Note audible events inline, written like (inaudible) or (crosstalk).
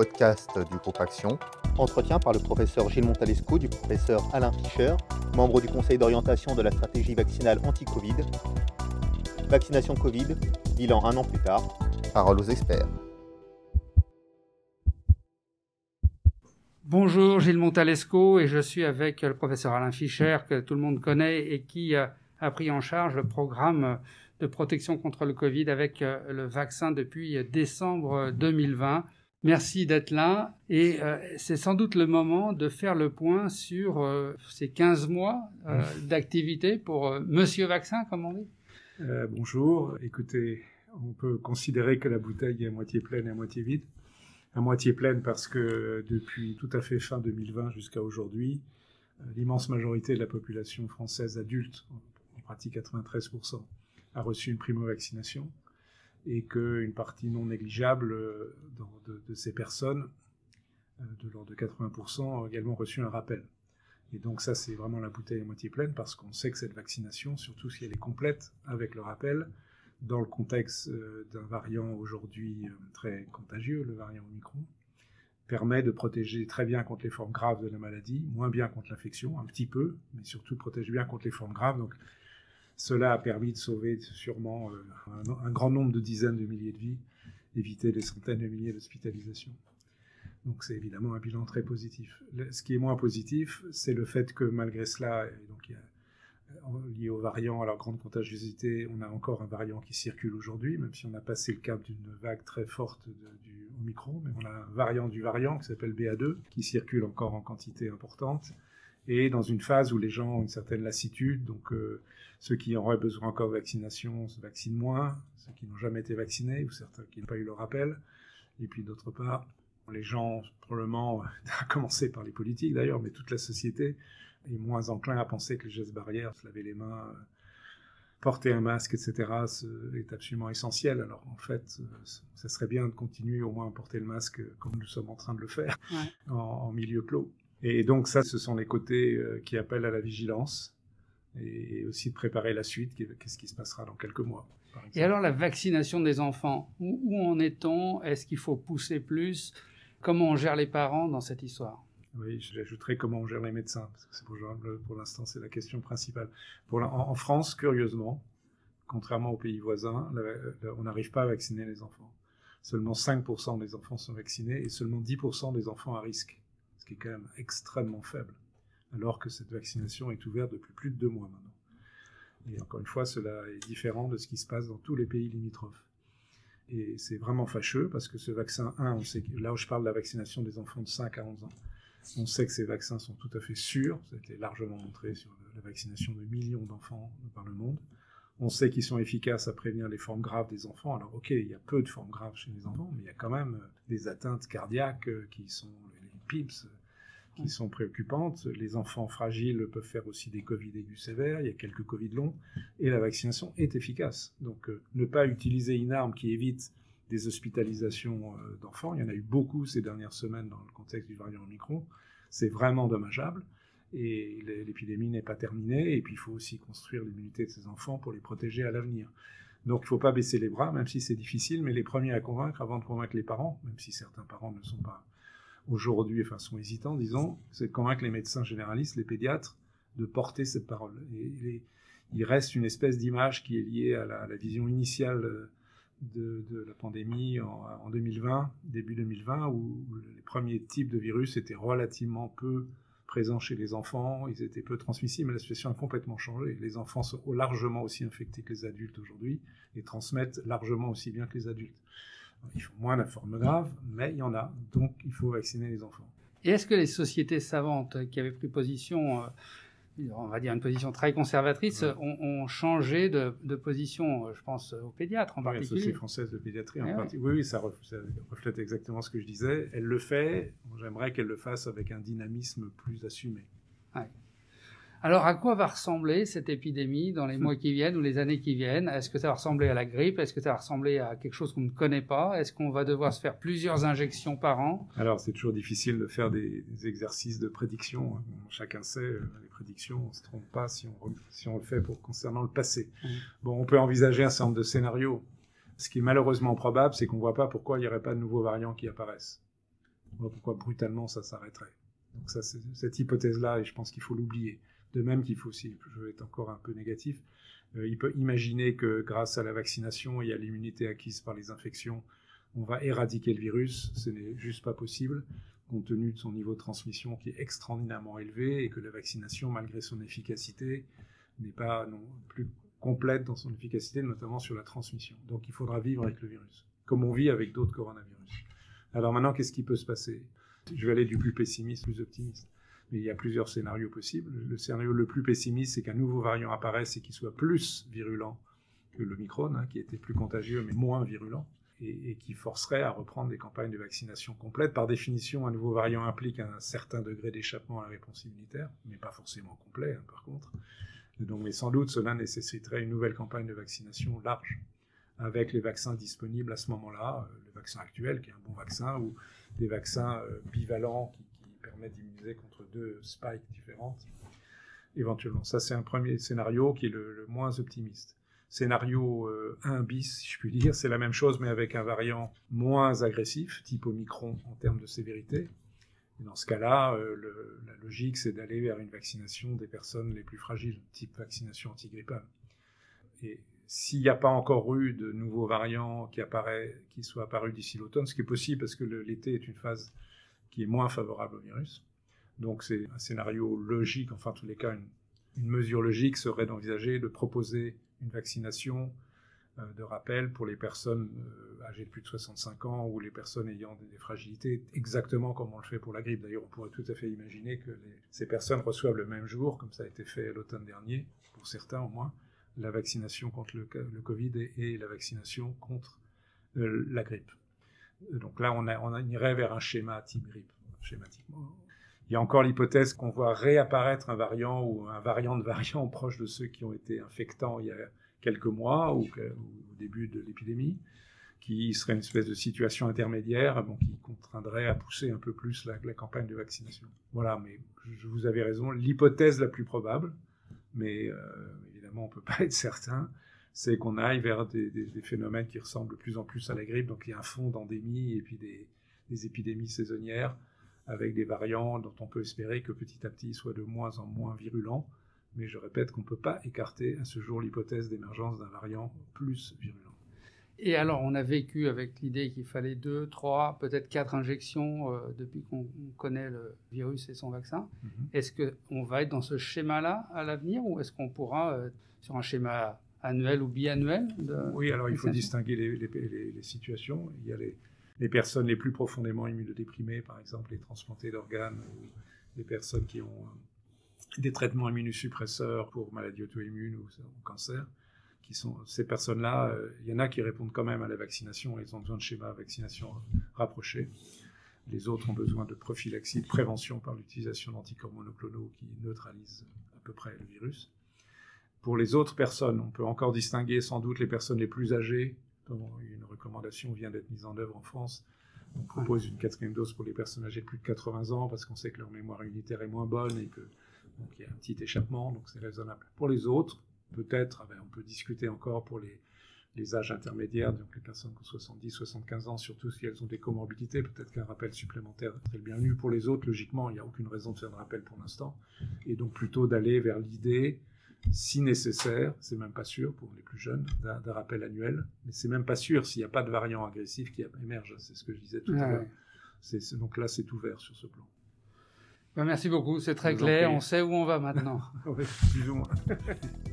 podcast du groupe Action. Entretien par le professeur Gilles Montalesco du professeur Alain Fischer, membre du conseil d'orientation de la stratégie vaccinale anti-Covid. Vaccination Covid, bilan un an plus tard. Parole aux experts. Bonjour Gilles Montalesco et je suis avec le professeur Alain Fischer que tout le monde connaît et qui a pris en charge le programme de protection contre le Covid avec euh, le vaccin depuis décembre 2020. Merci d'être là et euh, c'est sans doute le moment de faire le point sur euh, ces 15 mois (laughs) d'activité pour Monsieur Vaccin, comme on dit. bonjour, écoutez, on peut considérer que la bouteille est à moitié pleine et à moitié vide. À moitié pleine parce que depuis tout à fait fin 2020 jusqu'à aujourd'hui, l'immense majorité de la population française adulte, en pratique 93%, a reçu une primo-vaccination et qu'une partie non négligeable euh, de, ces personnes, euh, de l'ordre de 80%, ont également reçu un rappel. Et donc ça, c'est vraiment la bouteille à moitié pleine parce qu'on sait que cette vaccination, surtout si elle est complète avec le rappel, dans le contexte euh, d'un variant aujourd'hui très contagieux, le variant Omicron, permet de protéger très bien contre les formes graves de la maladie, moins bien contre l'infection, un petit peu, mais surtout protège bien contre les formes graves. Donc cela a permis de sauver sûrement euh, un, grand nombre de dizaines de milliers de vies, éviter des centaines de milliers d'hospitalisations. Donc c'est évidemment un bilan très positif. ce qui est moins positif, c'est le fait que malgré cela, donc lié aux variants, à leur grande contagiosité, on a encore un variant qui circule aujourd'hui, même si on a passé le cap d'une vague très forte du Omicron, mais on a un variant du variant qui s'appelle BA2, qui circule encore en quantité importante, et dans une phase où les gens ont une certaine lassitude, donc euh, ceux qui auraient besoin encore de vaccination se vaccinent moins, ceux qui n'ont jamais été vaccinés, ou certains qui n'ont pas eu le rappel, et puis d'autre part, les gens, probablement, (laughs) à commencer par les politiques d'ailleurs, mais toute la société est moins enclin à penser que les gestes barrières, se laver les mains, euh, porter un masque, etc., est absolument essentiel. Alors en fait, ça serait bien de continuer au moins à porter le masque comme nous sommes en train de le faire en milieu clos. Et donc ça, ce sont les côtés euh, qui appellent à la vigilance et aussi de préparer la suite, qu'est-ce qui se passera dans quelques mois. Et alors la vaccination des enfants, où, en est-on? Est-ce qu'il faut pousser plus? Comment on gère les parents dans cette histoire? Oui, j'ajouterai comment on gère les médecins, parce que pour, pour l'instant c'est la question principale. Pour en, France, curieusement, contrairement aux pays voisins, on n'arrive pas à vacciner les enfants. Seulement 5% des enfants sont vaccinés et seulement 10% des enfants à risque est quand même extrêmement faible, alors que cette vaccination est ouverte depuis plus de deux mois maintenant. Et encore une fois, cela est différent de ce qui se passe dans tous les pays limitrophes. Et c'est vraiment fâcheux parce que ce vaccin 1, on sait que, là où je parle de la vaccination des enfants de 5 à 11 ans, on sait que ces vaccins sont tout à fait sûrs. Ça a été largement montré sur la vaccination de millions d'enfants par le monde. On sait qu'ils sont efficaces à prévenir les formes graves des enfants. Alors, ok, il y a peu de formes graves chez les enfants, mais il y a quand même des atteintes cardiaques euh, qui sont les PIPS, qui sont préoccupantes. Les enfants fragiles peuvent faire aussi des Covid aigus sévères, il y a quelques Covid longs, et la vaccination est efficace. Donc euh, ne pas utiliser une arme qui évite des hospitalisations euh, d'enfants, il y en a eu beaucoup ces dernières semaines dans le contexte du variant Omicron, c'est vraiment dommageable. Et l'épidémie n'est pas terminée, et puis il faut aussi construire l'immunité de ces enfants pour les protéger à l'avenir. Donc il ne faut pas baisser les bras, même si c'est difficile, mais les premiers à convaincre avant de convaincre les parents, même si certains parents ne sont pas aujourd'hui, enfin sont hésitants, disons, c'est de convaincre les médecins généralistes, les pédiatres, de porter cette parole. Il reste une espèce d'image qui est liée à la, vision initiale de, la pandémie en, 2020, début 2020, où, les premiers types de virus étaient relativement peu présents chez les enfants, ils étaient peu transmissibles, mais la situation a complètement changé. Les enfants sont largement aussi infectés que les adultes aujourd'hui et transmettent largement aussi bien que les adultes. Il faut moins de formes graves, mais il y en a. Donc, il faut vacciner les enfants. Et est-ce que les sociétés savantes qui avaient pris position, euh, on va dire une position très conservatrice, ont, changé de, position euh, Je pense aux pédiatres en particulier. La Société française de pédiatrie en eh particulier. Oui, oui, ça, reflète exactement ce que je disais. Elle le fait. J'aimerais qu'elle le fasse avec un dynamisme plus assumé. Alors, à quoi va ressembler cette épidémie dans les mois qui viennent ou les années qui viennent? Est-ce que ça va ressembler à la grippe? Est-ce que ça va ressembler à quelque chose qu'on ne connaît pas? Est-ce qu'on va devoir se faire plusieurs injections par an? Alors, c'est toujours difficile de faire des, exercices de prédiction. Chacun sait, euh, les prédictions, on ne se trompe pas si on, si on le fait pour concernant le passé. Mmh. Bon, on peut envisager un certain nombre de scénarios. Ce qui est malheureusement probable, c'est qu'on ne voit pas pourquoi il n'y aurait pas de nouveaux variants qui apparaissent. voit pourquoi brutalement ça s'arrêterait. Donc ça, cette hypothèse-là, et je pense qu'il faut l'oublier. De même qu'il faut aussi, je vais être encore un peu négatif, euh, il peut imaginer que grâce à la vaccination et à l'immunité acquise par les infections, on va éradiquer le virus. Ce n'est juste pas possible, compte tenu de son niveau de transmission qui est extraordinairement élevé et que la vaccination, malgré son efficacité, n'est pas non plus complète dans son efficacité, notamment sur la transmission. Donc il faudra vivre avec le virus, comme on vit avec d'autres coronavirus. Alors maintenant, qu'est-ce qui peut se passer? Je vais aller du plus pessimiste au plus optimiste. Mais il y a plusieurs scénarios possibles. Le scénario le plus pessimiste, c'est qu'un nouveau variant apparaisse et qu'il soit plus virulent que le Micron, hein, qui était plus contagieux mais moins virulent, et, qui forcerait à reprendre des campagnes de vaccination complètes. Par définition, un nouveau variant implique un certain degré d'échappement à la réponse immunitaire, mais pas forcément complet, hein, par contre. donc, mais sans doute, cela nécessiterait une nouvelle campagne de vaccination large, avec les vaccins disponibles à ce moment-là, euh, le vaccin actuel, qui est un bon vaccin, ou des vaccins euh, bivalents qui permet d'immuniser contre deux spikes différentes, éventuellement. Ça, c'est un premier scénario qui est le, moins optimiste. Scénario 1 euh, bis, si je puis dire, c'est la même chose, mais avec un variant moins agressif, type Omicron en termes de sévérité. Dans ce cas-là, euh, la logique, c'est d'aller vers une vaccination des personnes les plus fragiles, type vaccination antigrippale. Et s'il n'y a pas encore eu de nouveaux variants qui, qui soient apparus d'ici l'automne, ce qui est possible parce que l'été est une phase qui est moins favorable au virus. Donc c'est un scénario logique, enfin en tous les cas une, mesure logique serait d'envisager de proposer une vaccination euh, de rappel pour les personnes euh, âgées de plus de 65 ans ou les personnes ayant des, fragilités, exactement comme on le fait pour la grippe. D'ailleurs, on pourrait tout à fait imaginer que ces personnes reçoivent le même jour, comme ça a été fait l'automne dernier, pour certains au moins, la vaccination contre le, Covid et, la vaccination contre euh, la grippe. Donc là, on, irait vers un schéma type grippe, schématiquement. Il y a encore l'hypothèse qu'on voit réapparaître un variant ou un variant de variant (laughs) proche de ceux qui ont été infectants il y a quelques mois ou, au début de l'épidémie, qui serait une espèce de situation intermédiaire bon, qui contraindrait à pousser un peu plus la, campagne de vaccination. Voilà, mais je, vous avais raison, l'hypothèse la plus probable, mais euh, évidemment on ne peut pas être certain, c'est qu'on aille vers des, phénomènes qui ressemblent de plus en plus à la grippe. Donc il y a un fond d'endémie et puis des, épidémies saisonnières avec des variants dont on peut espérer que petit à petit ils soient de moins en moins virulents. Mais je répète qu'on ne peut pas écarter à ce jour l'hypothèse d'émergence d'un variant plus virulent. Et alors, on a vécu avec l'idée qu'il fallait deux, trois, peut-être quatre injections euh, depuis qu'on connaît le virus et son vaccin. Mhm. Est-ce qu'on va être dans ce schéma-là à l'avenir ou est-ce qu'on pourra, euh, sur un schéma annuel ou biannuel Oui, alors il faut distinguer les, situations. Il y a les, personnes les plus profondément immunodéprimées, par exemple les transplantés d'organes, ou les personnes qui ont euh, des traitements immunosuppresseurs pour maladies auto-immunes ou, cancer. Qui sont, ces personnes-là, euh, il y en a qui répondent quand même à la vaccination, ils ont besoin de schémas vaccination rapprochés. Les autres ont besoin de prophylaxie, de prévention par l'utilisation d'anticorps monoclonaux qui neutralisent à peu près le virus. Pour les autres personnes, on peut encore distinguer sans doute les personnes les plus âgées, dont une recommandation vient d'être mise en œuvre en France. On propose une quatrième dose pour les personnes âgées de plus de 80 ans parce qu'on sait que leur mémoire unitaire est moins bonne et que y a un petit échappement, donc c'est raisonnable. Pour les autres, peut-être, ah ben, on peut discuter encore pour les, les âges intermédiaires, donc les personnes qui ont 70, 75 ans, surtout si elles ont des comorbidités, peut-être qu'un rappel supplémentaire est très bienvenu. Pour les autres, logiquement, il n'y a aucune raison de faire de rappel pour l'instant, et donc plutôt d'aller vers l'idée si nécessaire, c'est même pas sûr pour les plus jeunes, d'un rappel annuel, mais c'est même pas sûr s'il n'y a pas de variant agressif qui émerge, c'est ce que je disais tout à l'heure. Donc là, c'est ouvert sur ce plan. Ben, merci beaucoup, c'est très clair, on sait où on va maintenant. (laughs) oui, moins. (laughs)